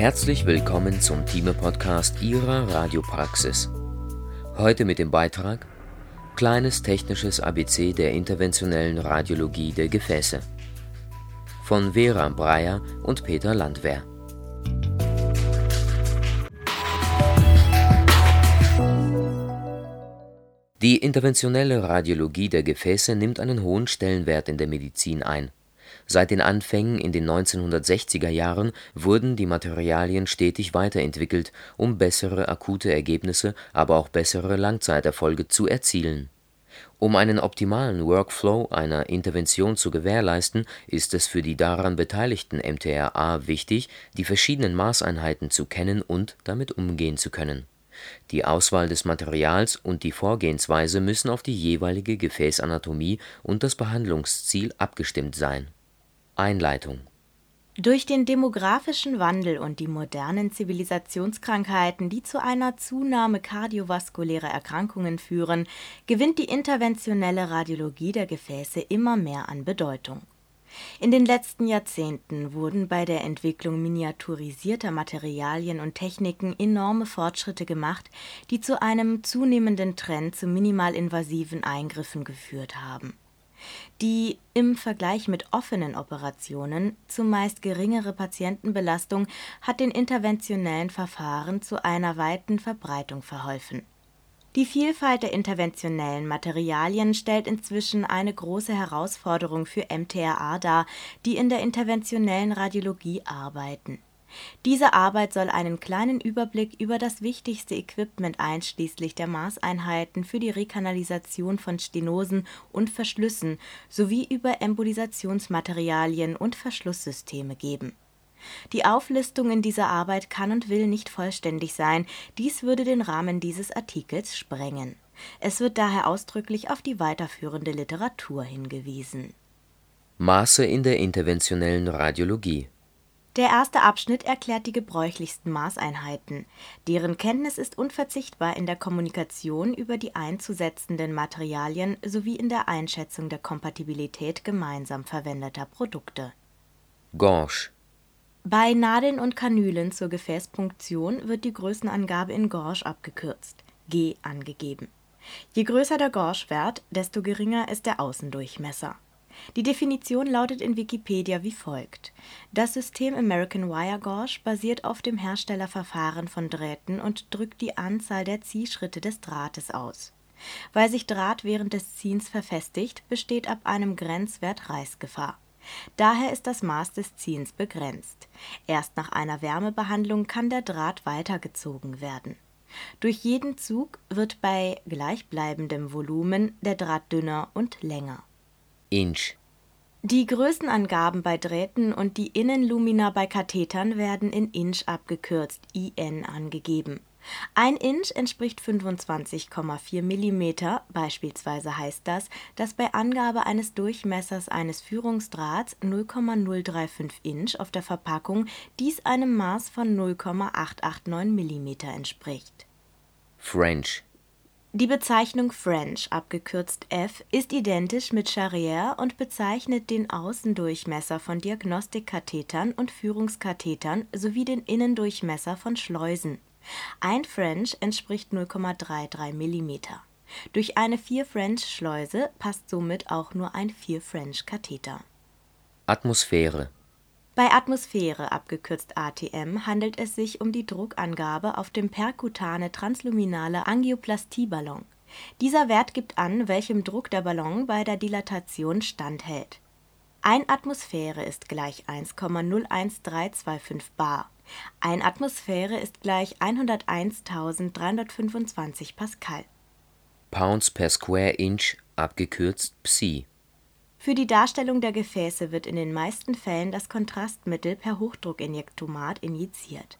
Herzlich willkommen zum Thieme-Podcast Ihrer Radiopraxis. Heute mit dem Beitrag Kleines technisches ABC der interventionellen Radiologie der Gefäße von Vera Breyer und Peter Landwehr. Die interventionelle Radiologie der Gefäße nimmt einen hohen Stellenwert in der Medizin ein. Seit den Anfängen in den 1960er Jahren wurden die Materialien stetig weiterentwickelt, um bessere akute Ergebnisse, aber auch bessere Langzeiterfolge zu erzielen. Um einen optimalen Workflow einer Intervention zu gewährleisten, ist es für die daran beteiligten MTRA wichtig, die verschiedenen Maßeinheiten zu kennen und damit umgehen zu können die Auswahl des Materials und die Vorgehensweise müssen auf die jeweilige Gefäßanatomie und das Behandlungsziel abgestimmt sein. Einleitung durch den demografischen Wandel und die modernen Zivilisationskrankheiten, die zu einer Zunahme kardiovaskulärer Erkrankungen führen, gewinnt die interventionelle Radiologie der Gefäße immer mehr an Bedeutung in den letzten Jahrzehnten wurden bei der Entwicklung miniaturisierter Materialien und Techniken enorme Fortschritte gemacht, die zu einem zunehmenden Trend zu minimalinvasiven Eingriffen geführt haben. Die im Vergleich mit offenen Operationen zumeist geringere Patientenbelastung hat den interventionellen Verfahren zu einer weiten Verbreitung verholfen die Vielfalt der interventionellen Materialien stellt inzwischen eine große Herausforderung für MTRA dar, die in der interventionellen Radiologie arbeiten. Diese Arbeit soll einen kleinen Überblick über das wichtigste Equipment einschließlich der Maßeinheiten für die Rekanalisation von Stenosen und Verschlüssen sowie über Embolisationsmaterialien und Verschlusssysteme geben die Auflistung in dieser Arbeit kann und will nicht vollständig sein, dies würde den Rahmen dieses Artikels sprengen. Es wird daher ausdrücklich auf die weiterführende Literatur hingewiesen. Maße in der interventionellen Radiologie der erste Abschnitt erklärt die gebräuchlichsten Maßeinheiten. Deren Kenntnis ist unverzichtbar in der Kommunikation über die einzusetzenden Materialien sowie in der Einschätzung der Kompatibilität gemeinsam verwendeter Produkte. Gauche bei Nadeln und Kanülen zur Gefäßpunktion wird die Größenangabe in Gauge abgekürzt (G) angegeben. Je größer der Gauge-Wert, desto geringer ist der Außendurchmesser. Die Definition lautet in Wikipedia wie folgt: Das System American Wire Gauge basiert auf dem Herstellerverfahren von Drähten und drückt die Anzahl der Ziehschritte des Drahtes aus. Weil sich Draht während des Ziehens verfestigt, besteht ab einem Grenzwert Reißgefahr Daher ist das Maß des Ziehens begrenzt. Erst nach einer Wärmebehandlung kann der Draht weitergezogen werden. Durch jeden Zug wird bei gleichbleibendem Volumen der Draht dünner und länger. Inch. Die Größenangaben bei Drähten und die Innenlumina bei Kathetern werden in Inch abgekürzt (IN) angegeben. Ein Inch entspricht 25,4 Millimeter, beispielsweise heißt das, dass bei Angabe eines Durchmessers eines Führungsdrahts 0,035 Inch auf der Verpackung dies einem Maß von 0,889 Millimeter entspricht. French Die Bezeichnung French abgekürzt F ist identisch mit Charrière und bezeichnet den Außendurchmesser von Diagnostikkathetern und Führungskathetern sowie den Innendurchmesser von Schleusen ein French entspricht 0,33 mm. Durch eine 4-French-Schleuse passt somit auch nur ein 4-French-Katheter. Atmosphäre Bei Atmosphäre abgekürzt ATM handelt es sich um die Druckangabe auf dem perkutane transluminale Angioplastieballon. Dieser Wert gibt an, welchem Druck der Ballon bei der Dilatation standhält. Ein Atmosphäre ist gleich 1,01325 bar ein Atmosphäre ist gleich 101.325 Pascal. Pounds per square inch abgekürzt Psi. Für die Darstellung der Gefäße wird in den meisten Fällen das Kontrastmittel per Hochdruckinjektomat injiziert.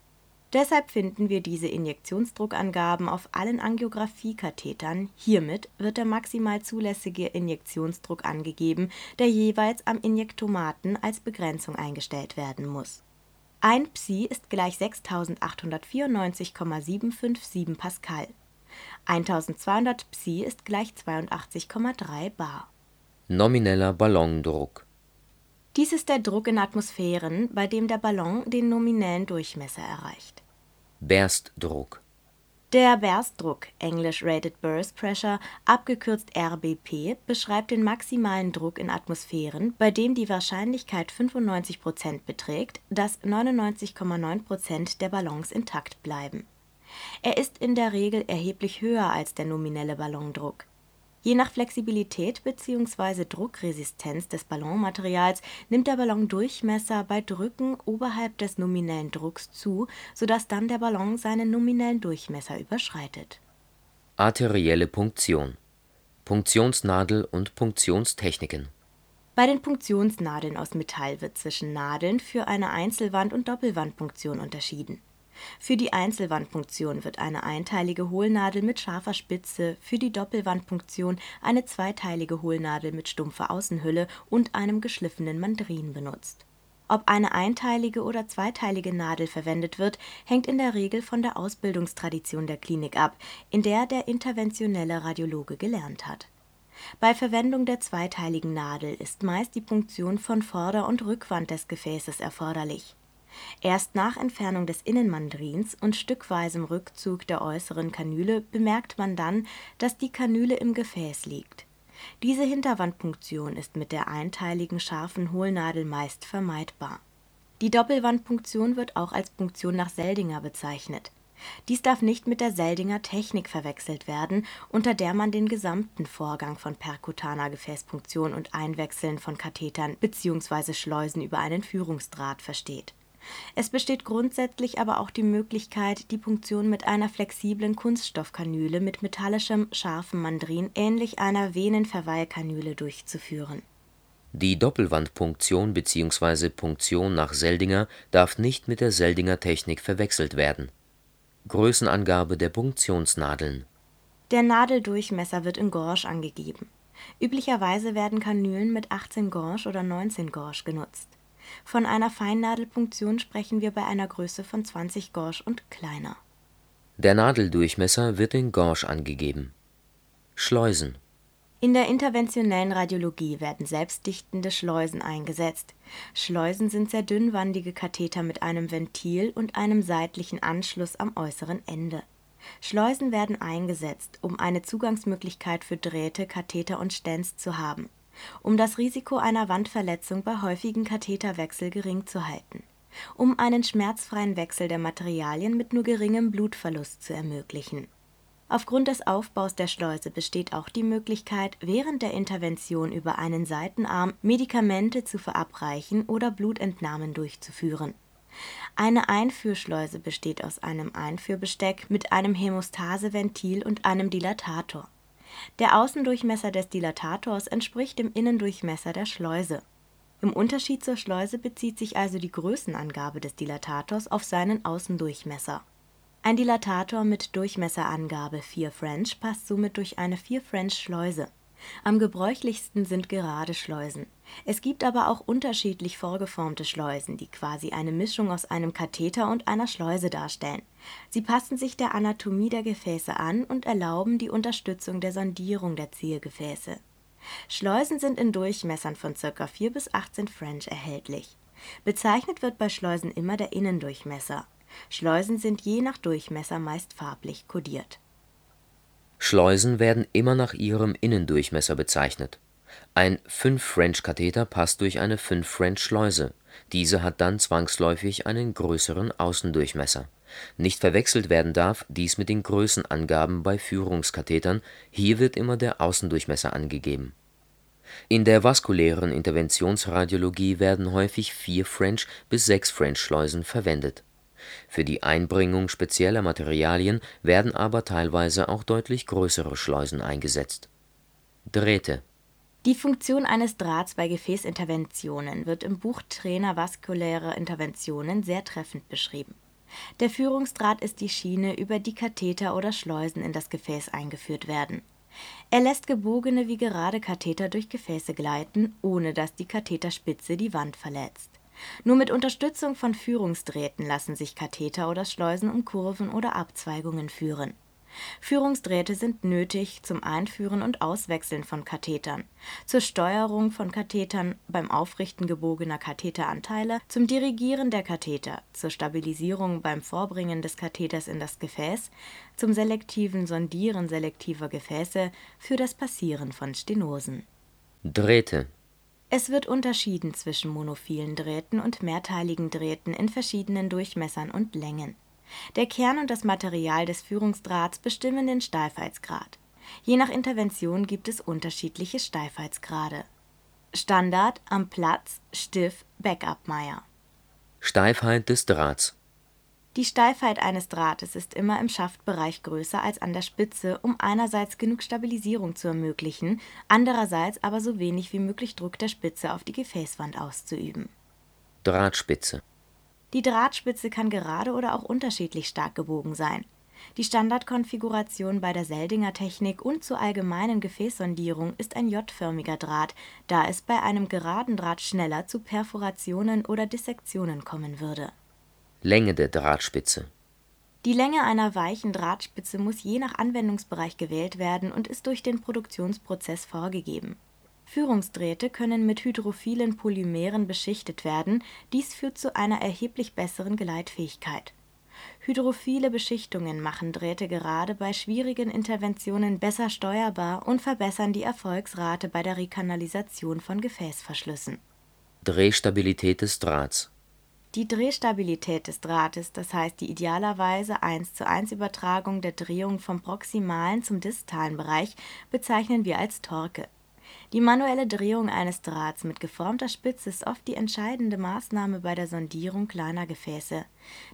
Deshalb finden wir diese Injektionsdruckangaben auf allen Angiographiekathetern. Hiermit wird der maximal zulässige Injektionsdruck angegeben, der jeweils am Injektomaten als Begrenzung eingestellt werden muss ein Psi ist gleich 6894,757 Pascal. 1200 Psi ist gleich 82,3 bar. Nomineller Ballondruck Dies ist der Druck in Atmosphären, bei dem der Ballon den nominellen Durchmesser erreicht. Berstdruck Der Berstdruck (englisch Rated Burst Pressure, abgekürzt RBP) beschreibt den maximalen Druck in Atmosphären, bei dem die Wahrscheinlichkeit 95 % beträgt, dass 99,9 % der Ballons intakt bleiben. Er ist in der Regel erheblich höher als der nominelle Ballondruck Je nach Flexibilität bzw. Druckresistenz des Ballonmaterials nimmt der Ballondurchmesser bei Drücken oberhalb des nominellen Drucks zu, so dass dann der Ballon seinen nominellen Durchmesser überschreitet. Arterielle Punktion Punktionsnadel und Punktionstechniken Bei den Punktionsnadeln aus Metall wird zwischen Nadeln für eine Einzelwand und Doppelwandpunktion unterschieden für die Einzelwandpunktion wird eine einteilige Hohlnadel mit scharfer Spitze, für die Doppelwandpunktion eine zweiteilige Hohlnadel mit stumpfer Außenhülle und einem geschliffenen Mandrin benutzt. Ob eine einteilige oder zweiteilige Nadel verwendet wird, hängt in der Regel von der Ausbildungstradition der Klinik ab, in der der interventionelle Radiologe gelernt hat. Bei Verwendung der zweiteiligen Nadel ist meist die Punktion von Vorder und Rückwand des Gefäßes erforderlich Erst nach Entfernung des Innenmandrins und stückweisem Rückzug der äußeren Kanüle bemerkt man dann, dass die Kanüle im Gefäß liegt. Diese Hinterwandpunktion ist mit der einteiligen scharfen Hohlnadel meist vermeidbar. Die Doppelwandpunktion wird auch als Punktion nach Seldinger bezeichnet. Dies darf nicht mit der Seldinger Technik verwechselt werden, unter der man den gesamten Vorgang von perkutaner Gefäßpunktion und Einwechseln von Kathetern bzw. Schleusen über einen Führungsdraht versteht es besteht grundsätzlich aber auch die Möglichkeit, die Punktion mit einer flexiblen Kunststoffkanüle mit metallischem, scharfem Mandrin ähnlich einer Venenverweilkanüle durchzuführen. Die Doppelwandpunktion bzw. Punktion nach Seldinger darf nicht mit der Seldinger Technik verwechselt werden. Größenangabe der Punktionsnadeln Der Nadeldurchmesser wird in Gauge angegeben. Üblicherweise werden Kanülen mit 18 Gauge oder 19 Gauge genutzt von einer Feinnadelpunktion sprechen wir bei einer Größe von 20 Gauge und kleiner. Der Nadeldurchmesser wird in Gauge angegeben. Schleusen In der interventionellen Radiologie werden selbstdichtende Schleusen eingesetzt. Schleusen sind sehr dünnwandige Katheter mit einem Ventil und einem seitlichen Anschluss am äußeren Ende. Schleusen werden eingesetzt, um eine Zugangsmöglichkeit für Drähte, Katheter und Stents zu haben um das Risiko einer Wandverletzung bei häufigen Katheterwechsel gering zu halten, um einen schmerzfreien Wechsel der Materialien mit nur geringem Blutverlust zu ermöglichen. Aufgrund des Aufbaus der Schleuse besteht auch die Möglichkeit, während der Intervention über einen Seitenarm Medikamente zu verabreichen oder Blutentnahmen durchzuführen. Eine Einführschleuse besteht aus einem Einführbesteck mit einem Hämostaseventil und einem Dilatator der Außendurchmesser des Dilatators entspricht dem Innendurchmesser der Schleuse. Im Unterschied zur Schleuse bezieht sich also die Größenangabe des Dilatators auf seinen Außendurchmesser. Ein Dilatator mit Durchmesserangabe 4 French passt somit durch eine 4 French Schleuse am gebräuchlichsten sind gerade Schleusen. Es gibt aber auch unterschiedlich vorgeformte Schleusen, die quasi eine Mischung aus einem Katheter und einer Schleuse darstellen. Sie passen sich der Anatomie der Gefäße an und erlauben die Unterstützung der Sondierung der Zielgefäße. Schleusen sind in Durchmessern von ca. 4 bis 18 French erhältlich. Bezeichnet wird bei Schleusen immer der Innendurchmesser. Schleusen sind je nach Durchmesser meist farblich kodiert Schleusen werden immer nach ihrem Innendurchmesser bezeichnet. Ein 5-French-Katheter passt durch eine 5-French-Schleuse, diese hat dann zwangsläufig einen größeren Außendurchmesser. Nicht verwechselt werden darf dies mit den Größenangaben bei Führungskathetern, hier wird immer der Außendurchmesser angegeben. In der vaskulären Interventionsradiologie werden häufig 4 French bis 6 French-Schleusen verwendet für die Einbringung spezieller Materialien werden aber teilweise auch deutlich größere Schleusen eingesetzt. Drähte Die Funktion eines Drahts bei Gefäßinterventionen wird im Buch Trainer vaskuläre Interventionen sehr treffend beschrieben. Der Führungsdraht ist die Schiene, über die Katheter oder Schleusen in das Gefäß eingeführt werden. Er lässt gebogene wie gerade Katheter durch Gefäße gleiten, ohne dass die Katheterspitze die Wand verletzt nur mit Unterstützung von Führungsdrähten lassen sich Katheter oder Schleusen um Kurven oder Abzweigungen führen. Führungsdrähte sind nötig zum Einführen und Auswechseln von Kathetern, zur Steuerung von Kathetern, beim Aufrichten gebogener Katheteranteile, zum Dirigieren der Katheter, zur Stabilisierung beim Vorbringen des Katheters in das Gefäß, zum selektiven Sondieren selektiver Gefäße, für das Passieren von Stenosen. Drähte Es wird unterschieden zwischen monophilen Drähten und mehrteiligen Drähten in verschiedenen Durchmessern und Längen. Der Kern und das Material des Führungsdrahts bestimmen den Steifheitsgrad. Je nach Intervention gibt es unterschiedliche Steifheitsgrade. Standard am Platz Stiff Backup-Meier. Steifheit des Drahts Die Steifheit eines Drahtes ist immer im Schaftbereich größer als an der Spitze, um einerseits genug Stabilisierung zu ermöglichen, andererseits aber so wenig wie möglich Druck der Spitze auf die Gefäßwand auszuüben. Drahtspitze Die Drahtspitze kann gerade oder auch unterschiedlich stark gebogen sein. Die Standardkonfiguration bei der Seldinger Technik und zur allgemeinen Gefäßsondierung ist ein J-förmiger Draht, da es bei einem geraden Draht schneller zu Perforationen oder Dissektionen kommen würde. Länge der Drahtspitze Die Länge einer weichen Drahtspitze muss je nach Anwendungsbereich gewählt werden und ist durch den Produktionsprozess vorgegeben. Führungsdrähte können mit hydrophilen Polymeren beschichtet werden, dies führt zu einer erheblich besseren Gleitfähigkeit. Hydrophile Beschichtungen machen Drähte gerade bei schwierigen Interventionen besser steuerbar und verbessern die Erfolgsrate bei der Rekanalisation von Gefäßverschlüssen. Drehstabilität des Drahts Die Drehstabilität des Drahtes, das heißt die idealerweise 1:1 Übertragung der Drehung vom proximalen zum distalen Bereich, bezeichnen wir als Torque. Die manuelle Drehung eines Drahts mit geformter Spitze ist oft die entscheidende Maßnahme bei der Sondierung kleiner Gefäße.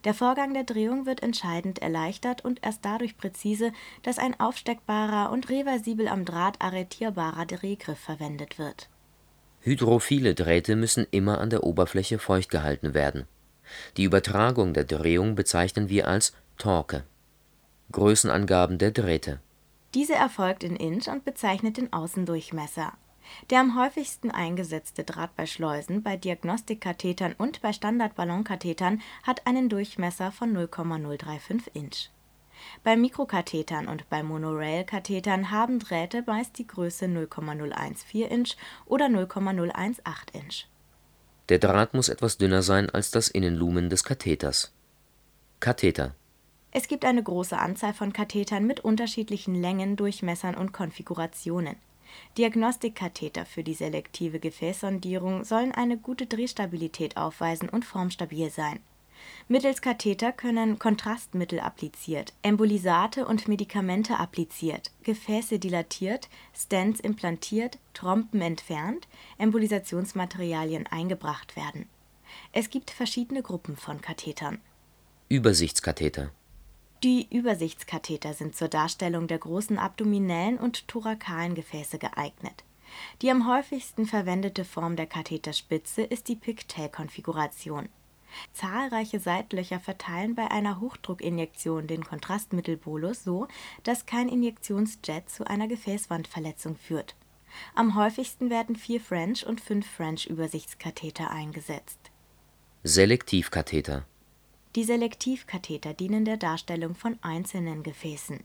Der Vorgang der Drehung wird entscheidend erleichtert und erst dadurch präzise, dass ein aufsteckbarer und reversibel am Draht arretierbarer Drehgriff verwendet wird. Hydrophile Drähte müssen immer an der Oberfläche feucht gehalten werden. Die Übertragung der Drehung bezeichnen wir als Torque. Größenangaben der Drähte Diese erfolgt in Inch und bezeichnet den Außendurchmesser. Der am häufigsten eingesetzte Draht bei Schleusen, bei Diagnostikkathetern und bei Standardballonkathetern hat einen Durchmesser von 0,035 Inch. Bei Mikrokathetern und bei Monorail-Kathetern haben Drähte meist die Größe 0,014 Inch oder 0,018 Inch. Der Draht muss etwas dünner sein als das Innenlumen des Katheters. Katheter Es gibt eine große Anzahl von Kathetern mit unterschiedlichen Längen, Durchmessern und Konfigurationen. Diagnostikkatheter für die selektive Gefäßsondierung sollen eine gute Drehstabilität aufweisen und formstabil sein. Mittels Katheter können Kontrastmittel appliziert, Embolisate und Medikamente appliziert, Gefäße dilatiert, Stents implantiert, Trompen entfernt, Embolisationsmaterialien eingebracht werden. Es gibt verschiedene Gruppen von Kathetern. Übersichtskatheter Die Übersichtskatheter sind zur Darstellung der großen abdominellen und thorakalen Gefäße geeignet. Die am häufigsten verwendete Form der Katheterspitze ist die Pigtail-Konfiguration. Zahlreiche Seitlöcher verteilen bei einer Hochdruckinjektion den Kontrastmittelbolus so, dass kein Injektionsjet zu einer Gefäßwandverletzung führt. Am häufigsten werden vier French und fünf French-Übersichtskatheter eingesetzt. Selektivkatheter Die Selektivkatheter dienen der Darstellung von einzelnen Gefäßen.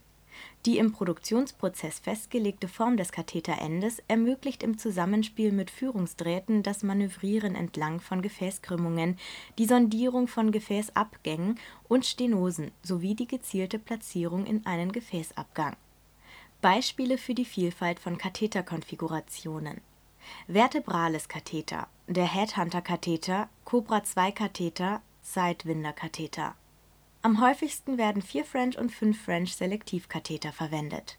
Die im Produktionsprozess festgelegte Form des Katheterendes ermöglicht im Zusammenspiel mit Führungsdrähten das Manövrieren entlang von Gefäßkrümmungen, die Sondierung von Gefäßabgängen und Stenosen sowie die gezielte Platzierung in einen Gefäßabgang. Beispiele für die Vielfalt von Katheterkonfigurationen Vertebrales Katheter, der Headhunter-Katheter, Cobra-2-Katheter, Sidewinder-Katheter am häufigsten werden vier French und fünf French Selektivkatheter verwendet.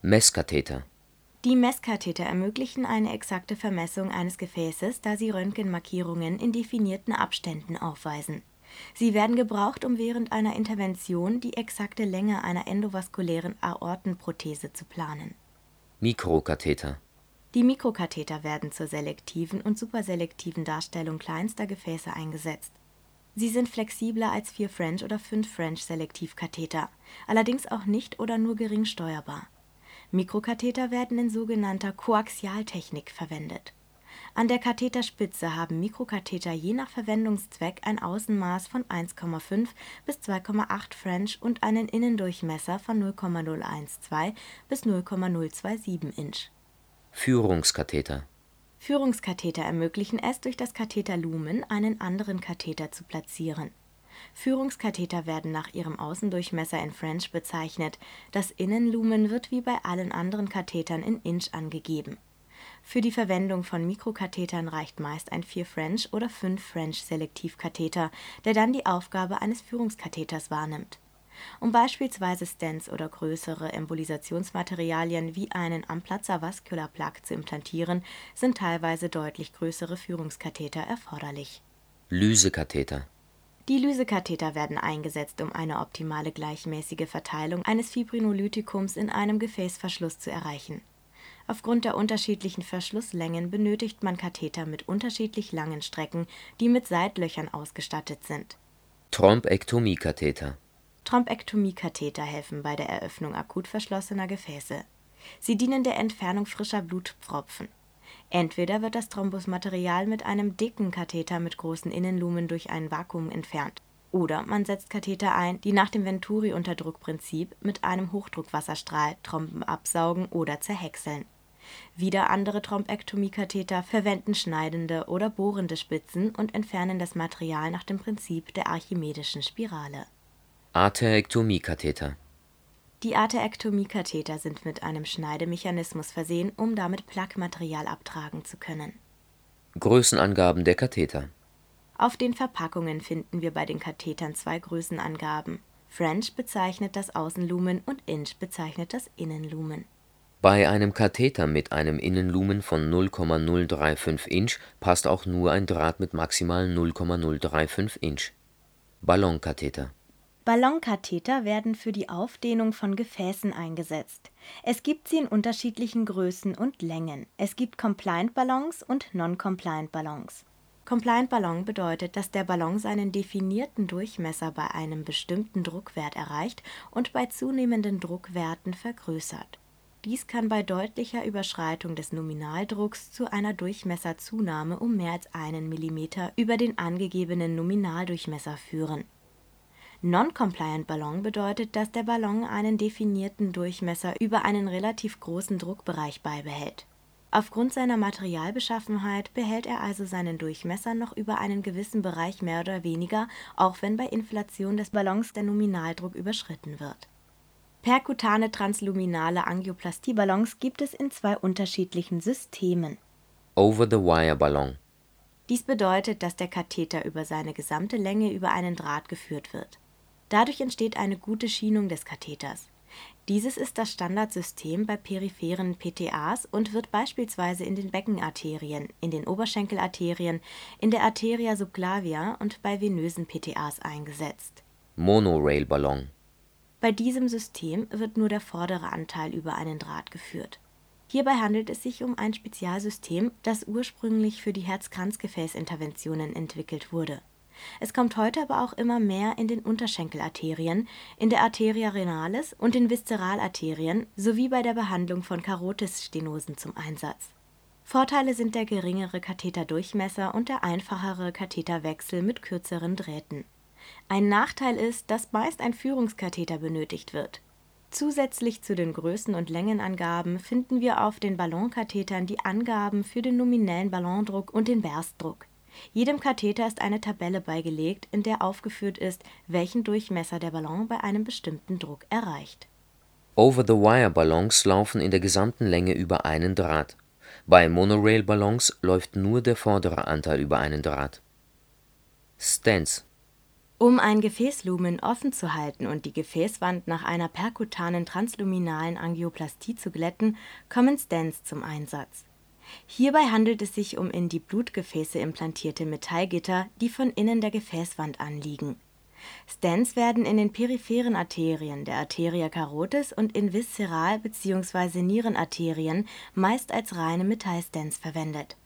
Messkatheter Die Messkatheter ermöglichen eine exakte Vermessung eines Gefäßes, da sie Röntgenmarkierungen in definierten Abständen aufweisen. Sie werden gebraucht, um während einer Intervention die exakte Länge einer endovaskulären Aortenprothese zu planen. Mikrokatheter Die Mikrokatheter werden zur selektiven und superselektiven Darstellung kleinster Gefäße eingesetzt. Sie sind flexibler als vier French oder fünf French Selektivkatheter, allerdings auch nicht oder nur gering steuerbar. Mikrokatheter werden in sogenannter Koaxialtechnik verwendet. An der Katheterspitze haben Mikrokatheter je nach Verwendungszweck ein Außenmaß von 1,5 bis 2,8 French und einen Innendurchmesser von 0,012 bis 0,027 Inch. Führungskatheter Führungskatheter ermöglichen es, durch das Katheterlumen einen anderen Katheter zu platzieren. Führungskatheter werden nach ihrem Außendurchmesser in French bezeichnet, das Innenlumen wird wie bei allen anderen Kathetern in Inch angegeben für die Verwendung von Mikrokathetern reicht meist ein 4 French oder 5 French Selektivkatheter, der dann die Aufgabe eines Führungskatheters wahrnimmt. Um beispielsweise Stents oder größere Embolisationsmaterialien wie einen Amplatzer Vascular Plug zu implantieren, sind teilweise deutlich größere Führungskatheter erforderlich. Lysekatheter Die Lysekatheter werden eingesetzt, um eine optimale gleichmäßige Verteilung eines Fibrinolytikums in einem Gefäßverschluss zu erreichen Aufgrund der unterschiedlichen Verschlusslängen benötigt man Katheter mit unterschiedlich langen Strecken, die mit Seitlöchern ausgestattet sind. Thrombektomiekatheter Thrombektomiekatheter helfen bei der Eröffnung akut verschlossener Gefäße. Sie dienen der Entfernung frischer Blutpfropfen. Entweder wird das Thrombusmaterial mit einem dicken Katheter mit großen Innenlumen durch ein Vakuum entfernt, oder man setzt Katheter ein, die nach dem Venturi-Unterdruckprinzip mit einem Hochdruckwasserstrahl Tromben absaugen oder zerhäckseln wieder andere Thrombektomiekatheter verwenden schneidende oder bohrende Spitzen und entfernen das Material nach dem Prinzip der archimedischen Spirale. Arterektomiekatheter Die Arterektomiekatheter sind mit einem Schneidemechanismus versehen, um damit Plaquematerial abtragen zu können. Größenangaben der Katheter Auf den Verpackungen finden wir bei den Kathetern zwei Größenangaben. French bezeichnet das Außenlumen und Inch bezeichnet das Innenlumen bei einem Katheter mit einem Innenlumen von 0,035 Inch passt auch nur ein Draht mit maximal 0,035 Inch. Ballonkatheter Ballonkatheter werden für die Aufdehnung von Gefäßen eingesetzt. Es gibt sie in unterschiedlichen Größen und Längen. Es gibt Compliant-Ballons und Non-Compliant-Ballons. Compliant-Ballon bedeutet, dass der Ballon seinen definierten Durchmesser bei einem bestimmten Druckwert erreicht und bei zunehmenden Druckwerten vergrößert dies kann bei deutlicher Überschreitung des Nominaldrucks zu einer Durchmesserzunahme um mehr als einen Millimeter über den angegebenen Nominaldurchmesser führen. Non-compliant Ballon bedeutet, dass der Ballon einen definierten Durchmesser über einen relativ großen Druckbereich beibehält. Aufgrund seiner Materialbeschaffenheit behält er also seinen Durchmesser noch über einen gewissen Bereich mehr oder weniger, auch wenn bei Inflation des Ballons der Nominaldruck überschritten wird Perkutane transluminale Angioplastieballons gibt es in zwei unterschiedlichen Systemen. Over-the-Wire-Ballon Dies bedeutet, dass der Katheter über seine gesamte Länge über einen Draht geführt wird. Dadurch entsteht eine gute Schienung des Katheters. Dieses ist das Standardsystem bei peripheren PTAs und wird beispielsweise in den Beckenarterien, in den Oberschenkelarterien, in der Arteria subclavia und bei venösen PTAs eingesetzt. Monorail-Ballon bei diesem System wird nur der vordere Anteil über einen Draht geführt. Hierbei handelt es sich um ein Spezialsystem, das ursprünglich für die Herz-Kranzgefäß-Interventionen entwickelt wurde. Es kommt heute aber auch immer mehr in den Unterschenkelarterien, in der Arteria renalis und den Viszeralarterien sowie bei der Behandlung von Karotisstenosen zum Einsatz. Vorteile sind der geringere Katheterdurchmesser und der einfachere Katheterwechsel mit kürzeren Drähten ein Nachteil ist, dass meist ein Führungskatheter benötigt wird. Zusätzlich zu den Größen und Längenangaben finden wir auf den Ballonkathetern die Angaben für den nominellen Ballondruck und den Berstdruck. Jedem Katheter ist eine Tabelle beigelegt, in der aufgeführt ist, welchen Durchmesser der Ballon bei einem bestimmten Druck erreicht. Over-the-Wire-Ballons laufen in der gesamten Länge über einen Draht. Bei Monorail-Ballons läuft nur der vordere Anteil über einen Draht. Stents um ein Gefäßlumen offen zu halten und die Gefäßwand nach einer perkutanen transluminalen Angioplastie zu glätten, kommen Stents zum Einsatz. Hierbei handelt es sich um in die Blutgefäße implantierte Metallgitter, die von innen der Gefäßwand anliegen. Stents werden in den peripheren Arterien der Arteria carotis und in viszeral bzw. Nierenarterien meist als reine Metallstents verwendet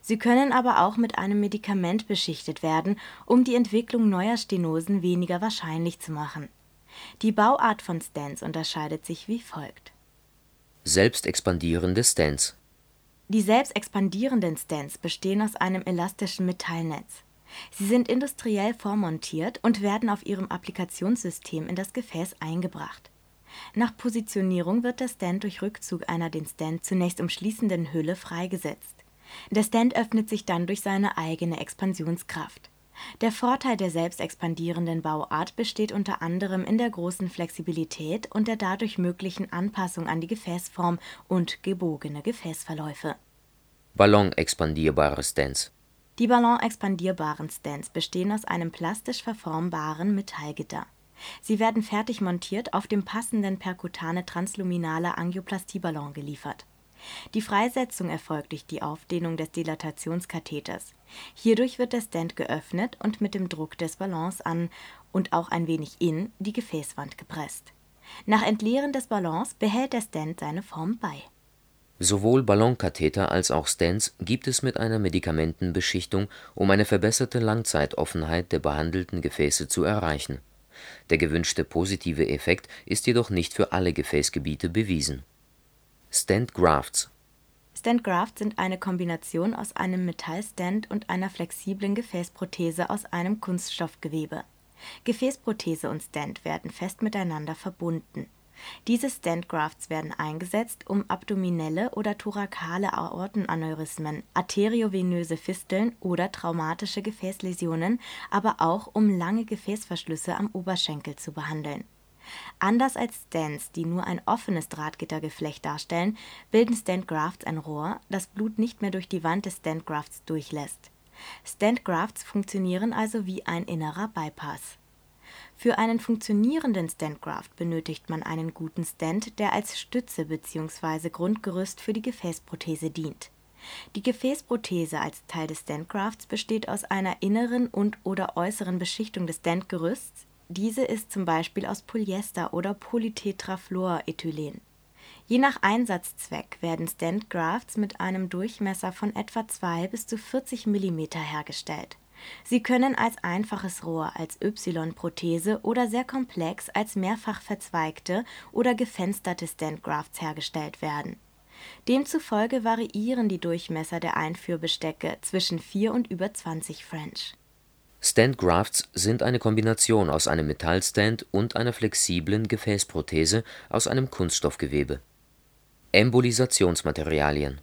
Sie können aber auch mit einem Medikament beschichtet werden, um die Entwicklung neuer Stenosen weniger wahrscheinlich zu machen. Die Bauart von Stents unterscheidet sich wie folgt: Selbstexpandierende Stents Die selbst expandierenden Stents bestehen aus einem elastischen Metallnetz. Sie sind industriell vormontiert und werden auf ihrem Applikationssystem in das Gefäß eingebracht. Nach Positionierung wird der Stent durch Rückzug einer den Stent zunächst umschließenden Hülle freigesetzt. Der Stent öffnet sich dann durch seine eigene Expansionskraft. Der Vorteil der selbst expandierenden Bauart besteht unter anderem in der großen Flexibilität und der dadurch möglichen Anpassung an die Gefäßform und gebogene Gefäßverläufe. Ballon-expandierbare Stents Die ballon-expandierbaren Stents bestehen aus einem plastisch verformbaren Metallgitter. Sie werden fertig montiert auf dem passenden perkutane transluminale Angioplastieballon geliefert die Freisetzung erfolgt durch die Aufdehnung des Dilatationskatheters. Hierdurch wird der Stent geöffnet und mit dem Druck des Ballons an und auch ein wenig in die Gefäßwand gepresst. Nach Entleeren des Ballons behält der Stent seine Form bei. Sowohl Ballonkatheter als auch Stents gibt es mit einer Medikamentenbeschichtung, um eine verbesserte Langzeitoffenheit der behandelten Gefäße zu erreichen. Der gewünschte positive Effekt ist jedoch nicht für alle Gefäßgebiete bewiesen Stent Grafts Stent Grafts sind eine Kombination aus einem Metallstent und einer flexiblen Gefäßprothese aus einem Kunststoffgewebe. Gefäßprothese und Stent werden fest miteinander verbunden. Diese Stent Grafts werden eingesetzt, um abdominelle oder thorakale Aortenaneurysmen, arteriovenöse Fisteln oder traumatische Gefäßläsionen, aber auch um lange Gefäßverschlüsse am Oberschenkel zu behandeln Anders als Stents, die nur ein offenes Drahtgittergeflecht darstellen, bilden Stent-Grafts ein Rohr, das Blut nicht mehr durch die Wand des Stent-Grafts durchlässt. Stent-Grafts funktionieren also wie ein innerer Bypass. Für einen funktionierenden Stent-Graft benötigt man einen guten Stent, der als Stütze bzw. Grundgerüst für die Gefäßprothese dient. Die Gefäßprothese als Teil des Stent-Grafts besteht aus einer inneren und/oder äußeren Beschichtung des Stentgerüsts diese ist zum Beispiel aus Polyester oder Polytetrafluorethylen. Je nach Einsatzzweck werden Stent Grafts mit einem Durchmesser von etwa 2 bis zu 40 mm hergestellt. Sie können als einfaches Rohr, als Y-Prothese oder sehr komplex als mehrfach verzweigte oder gefensterte Stent Grafts hergestellt werden. Demzufolge variieren die Durchmesser der Einführbestecke zwischen 4 und über 20 French Stent Grafts sind eine Kombination aus einem Metallstent und einer flexiblen Gefäßprothese aus einem Kunststoffgewebe. Embolisationsmaterialien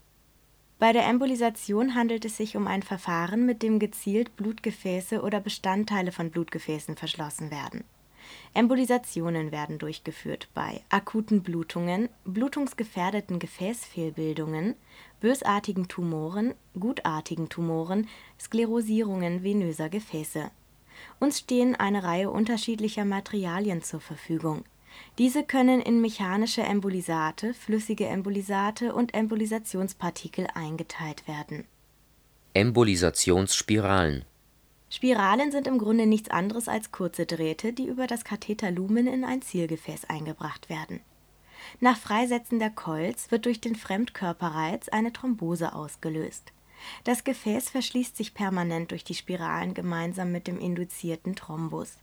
Bei der Embolisation handelt es sich um ein Verfahren, mit dem gezielt Blutgefäße oder Bestandteile von Blutgefäßen verschlossen werden Embolisationen werden durchgeführt bei akuten Blutungen, blutungsgefährdeten Gefäßfehlbildungen, bösartigen Tumoren, gutartigen Tumoren, Sklerosierungen venöser Gefäße. Uns stehen eine Reihe unterschiedlicher Materialien zur Verfügung. Diese können in mechanische Embolisate, flüssige Embolisate und Embolisationspartikel eingeteilt werden. Embolisationsspiralen Spiralen sind im Grunde nichts anderes als kurze Drähte, die über das Katheterlumen in ein Zielgefäß eingebracht werden. Nach Freisetzen der Kolz wird durch den Fremdkörperreiz eine Thrombose ausgelöst. Das Gefäß verschließt sich permanent durch die Spiralen gemeinsam mit dem induzierten Thrombus.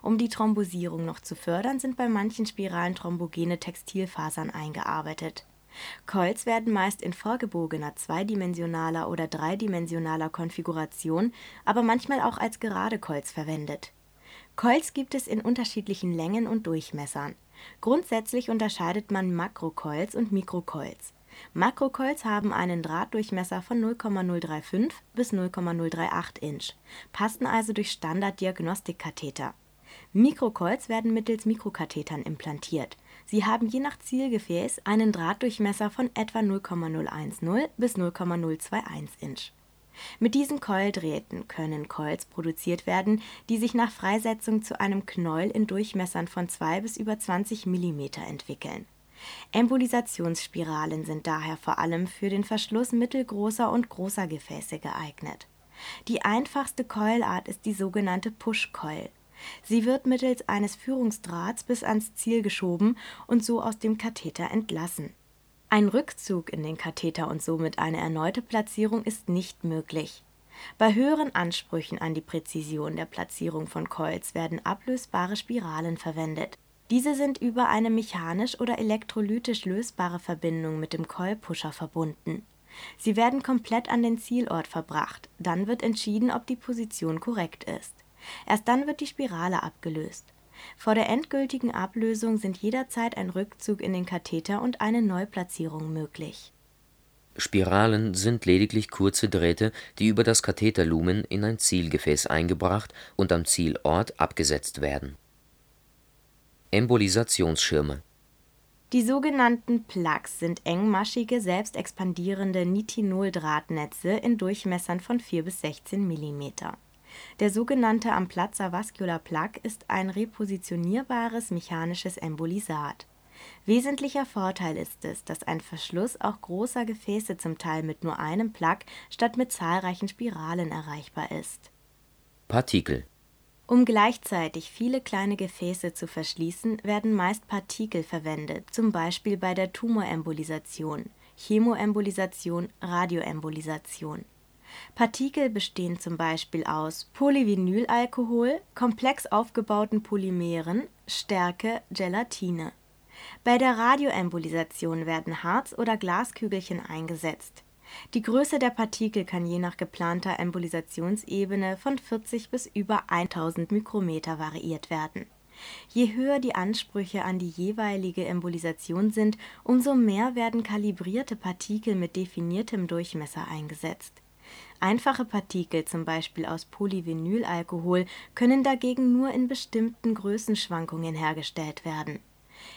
Um die Thrombosierung noch zu fördern, sind bei manchen Spiralen thrombogene Textilfasern eingearbeitet Coils werden meist in vorgebogener zweidimensionaler oder dreidimensionaler Konfiguration, aber manchmal auch als gerade Coils verwendet. Coils gibt es in unterschiedlichen Längen und Durchmessern. Grundsätzlich unterscheidet man Makrocoils und Mikrocoils. Makrocoils haben einen Drahtdurchmesser von 0,035 bis 0,038 Inch, passen also durch Standard-Diagnostikkatheter. Mikrocoils werden mittels Mikrokathetern implantiert Sie haben je nach Zielgefäß einen Drahtdurchmesser von etwa 0,010 bis 0,021 Inch. Mit diesen Keuldrähten können Coils produziert werden, die sich nach Freisetzung zu einem Knäuel in Durchmessern von 2 bis über 20 mm entwickeln. Embolisationsspiralen sind daher vor allem für den Verschluss mittelgroßer und großer Gefäße geeignet. Die einfachste Keulart ist die sogenannte Push-Keul Sie wird mittels eines Führungsdrahts bis ans Ziel geschoben und so aus dem Katheter entlassen. Ein Rückzug in den Katheter und somit eine erneute Platzierung ist nicht möglich. Bei höheren Ansprüchen an die Präzision der Platzierung von Coils werden ablösbare Spiralen verwendet. Diese sind über eine mechanisch oder elektrolytisch lösbare Verbindung mit dem Coilpusher verbunden Sie werden komplett an den Zielort verbracht, dann wird entschieden, ob die Position korrekt ist. Erst dann wird die Spirale abgelöst. Vor der endgültigen Ablösung sind jederzeit ein Rückzug in den Katheter und eine Neuplatzierung möglich. Spiralen sind lediglich kurze Drähte, die über das Katheterlumen in ein Zielgefäß eingebracht und am Zielort abgesetzt werden. Embolisationsschirme Die sogenannten Plugs sind engmaschige, selbstexpandierende Nitinol-Drahtnetze in Durchmessern von 4 bis 16 mm. Der sogenannte Amplatzer Vascular Plug ist ein repositionierbares mechanisches Embolisat. Wesentlicher Vorteil ist es, dass ein Verschluss auch großer Gefäße zum Teil mit nur einem Plug statt mit zahlreichen Spiralen erreichbar ist. Partikel Um gleichzeitig viele kleine Gefäße zu verschließen, werden meist Partikel verwendet, zum Beispiel bei der Tumorembolisation, Chemoembolisation, Radioembolisation. Partikel bestehen zum Beispiel aus Polyvinylalkohol, komplex aufgebauten Polymeren, Stärke, Gelatine. Bei der Radioembolisation werden Harz oder Glaskügelchen eingesetzt. Die Größe der Partikel kann je nach geplanter Embolisationsebene von 40 bis über 1000 Mikrometer variiert werden. Je höher die Ansprüche an die jeweilige Embolisation sind, umso mehr werden kalibrierte Partikel mit definiertem Durchmesser eingesetzt. Einfache Partikel, zum Beispiel aus Polyvinylalkohol, können dagegen nur in bestimmten Größenschwankungen hergestellt werden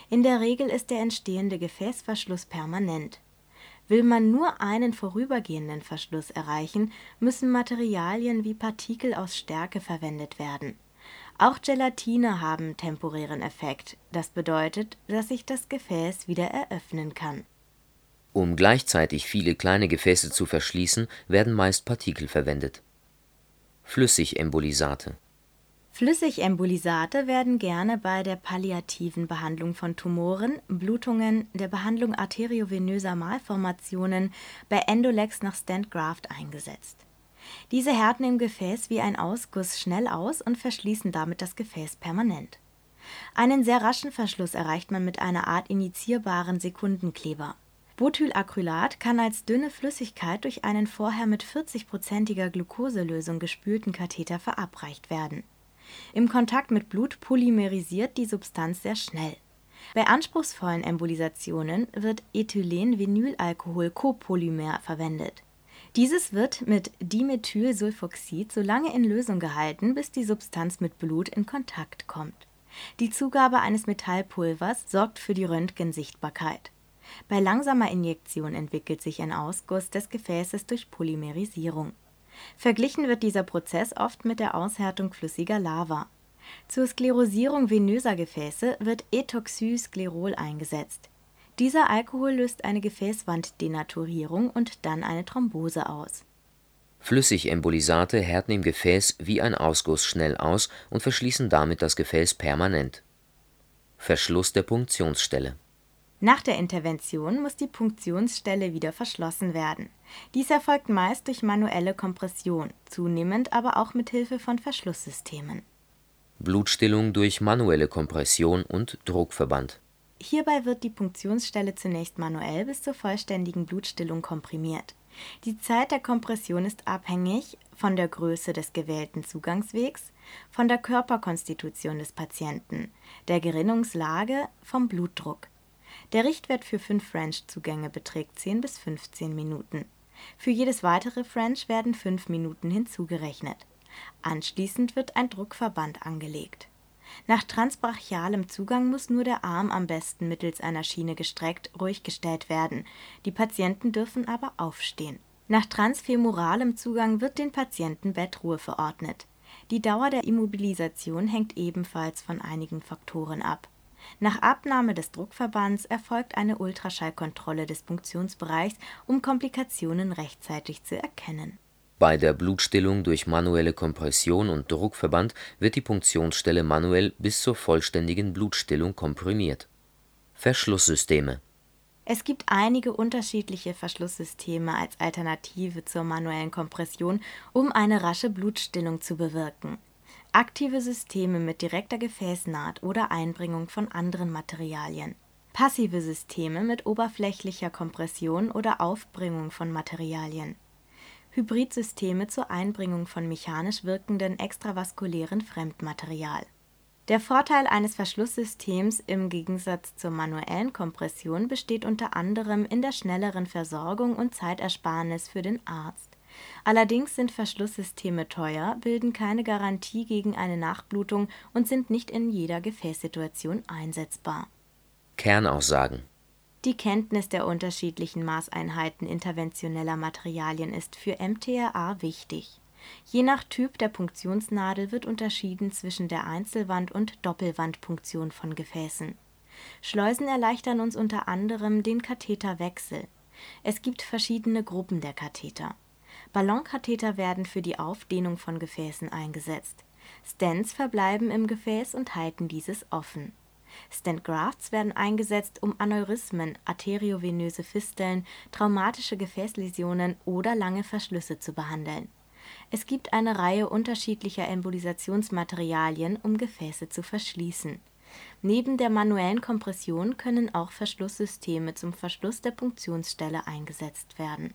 in der Regel ist der entstehende Gefäßverschluss permanent. Will man nur einen vorübergehenden Verschluss erreichen, müssen Materialien wie Partikel aus Stärke verwendet werden. Auch Gelatine haben temporären Effekt, das bedeutet, dass sich das Gefäß wieder eröffnen kann. Um gleichzeitig viele kleine Gefäße zu verschließen, werden meist Partikel verwendet. Flüssigembolisate Flüssigembolisate werden gerne bei der palliativen Behandlung von Tumoren, Blutungen, der Behandlung arteriovenöser Malformationen, bei Endolex nach Stent Graft eingesetzt. Diese härten im Gefäß wie ein Ausguss schnell aus und verschließen damit das Gefäß permanent. Einen sehr raschen Verschluss erreicht man mit einer Art injizierbaren Sekundenkleber. Butylacrylat kann als dünne Flüssigkeit durch einen vorher mit 40-prozentiger Glucoselösung gespülten Katheter verabreicht werden im Kontakt mit Blut polymerisiert die Substanz sehr schnell. Bei anspruchsvollen Embolisationen wird Ethylenvinylalkohol-Copolymer verwendet. Dieses wird mit Dimethylsulfoxid so lange in Lösung gehalten, bis die Substanz mit Blut in Kontakt kommt. Die Zugabe eines Metallpulvers sorgt für die Röntgensichtbarkeit. Bei langsamer Injektion entwickelt sich ein Ausguss des Gefäßes durch Polymerisierung Verglichen wird dieser Prozess oft mit der Aushärtung flüssiger Lava. Zur Sklerosierung venöser Gefäße wird Ethoxysklerol eingesetzt. Dieser Alkohol löst eine Gefäßwanddenaturierung und dann eine Thrombose aus. Flüssigembolisate härten im Gefäß wie ein Ausguss schnell aus und verschließen damit das Gefäß permanent. Verschluss der Punktionsstelle nach der Intervention muss die Punktionsstelle wieder verschlossen werden. Dies erfolgt meist durch manuelle Kompression, zunehmend aber auch mit Hilfe von Verschlusssystemen. Blutstillung durch manuelle Kompression und Druckverband. Hierbei wird die Punktionsstelle zunächst manuell bis zur vollständigen Blutstillung komprimiert. Die Zeit der Kompression ist abhängig von der Größe des gewählten Zugangswegs, von der Körperkonstitution des Patienten, der Gerinnungslage, vom Blutdruck. Der Richtwert für fünf French-Zugänge beträgt 10 bis 15 Minuten. Für jedes weitere French werden fünf Minuten hinzugerechnet. Anschließend wird ein Druckverband angelegt. Nach transbrachialem Zugang muss nur der Arm am besten mittels einer Schiene gestreckt ruhig gestellt werden, die Patienten dürfen aber aufstehen. Nach transfemoralem Zugang wird den Patienten Bettruhe verordnet. Die Dauer der Immobilisation hängt ebenfalls von einigen Faktoren ab nach Abnahme des Druckverbands erfolgt eine Ultraschallkontrolle des Punktionsbereichs, um Komplikationen rechtzeitig zu erkennen. Bei der Blutstillung durch manuelle Kompression und Druckverband wird die Punktionsstelle manuell bis zur vollständigen Blutstillung komprimiert. Verschlusssysteme Es gibt einige unterschiedliche Verschlusssysteme als Alternative zur manuellen Kompression, um eine rasche Blutstillung zu bewirken aktive Systeme mit direkter Gefäßnaht oder Einbringung von anderen Materialien. passive Systeme mit oberflächlicher Kompression oder Aufbringung von Materialien, Hybridsysteme zur Einbringung von mechanisch wirkendem extravaskulären Fremdmaterial. Der Vorteil eines Verschlusssystems im Gegensatz zur manuellen Kompression besteht unter anderem in der schnelleren Versorgung und Zeitersparnis für den Arzt. Allerdings sind Verschlusssysteme teuer, bilden keine Garantie gegen eine Nachblutung und sind nicht in jeder Gefäßsituation einsetzbar. Kernaussagen Die Kenntnis der unterschiedlichen Maßeinheiten interventioneller Materialien ist für MTRA wichtig. Je nach Typ der Punktionsnadel wird unterschieden zwischen der Einzelwand und Doppelwandpunktion von Gefäßen. Schleusen erleichtern uns unter anderem den Katheterwechsel. Es gibt verschiedene Gruppen der Katheter. Ballonkatheter werden für die Aufdehnung von Gefäßen eingesetzt. Stents verbleiben im Gefäß und halten dieses offen. Stent-Grafts werden eingesetzt, um Aneurysmen, arteriovenöse Fisteln, traumatische Gefäßläsionen oder lange Verschlüsse zu behandeln. Es gibt eine Reihe unterschiedlicher Embolisationsmaterialien, um Gefäße zu verschließen. Neben der manuellen Kompression können auch Verschlusssysteme zum Verschluss der Punktionsstelle eingesetzt werden